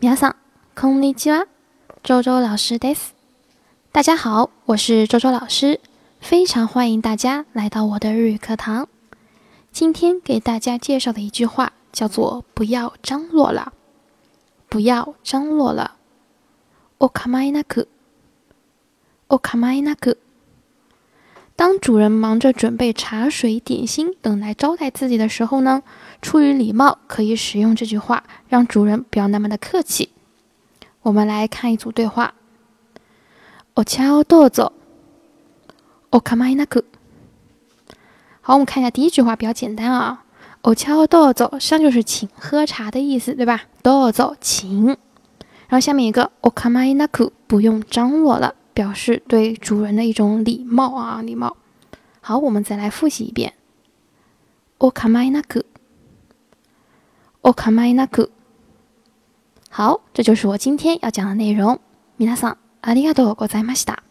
皆さん、こんにちは。周周老师です。大家好，我是周周老师，非常欢迎大家来到我的日语课堂。今天给大家介绍的一句话叫做“不要张罗了”，不要张罗了。おかまいなく、おかまいなく。 当主人忙着准备茶水、点心等来招待自己的时候呢，出于礼貌，可以使用这句话，让主人不要那么的客气。我们来看一组对话。お茶をどうぞ。おかまいなく。好，我们看一下第一句话，比较简单啊。お茶をどうぞ，实际上就是请喝茶的意思，对吧？どうぞ，请。然后下面一个おかまいなく，不用张罗了。表示对主人的一种礼貌啊，礼貌。 好，我们再来复习一遍。おかまいなく。おかまいなく。好，这就是我今天要讲的内容。皆さんありがとうございました。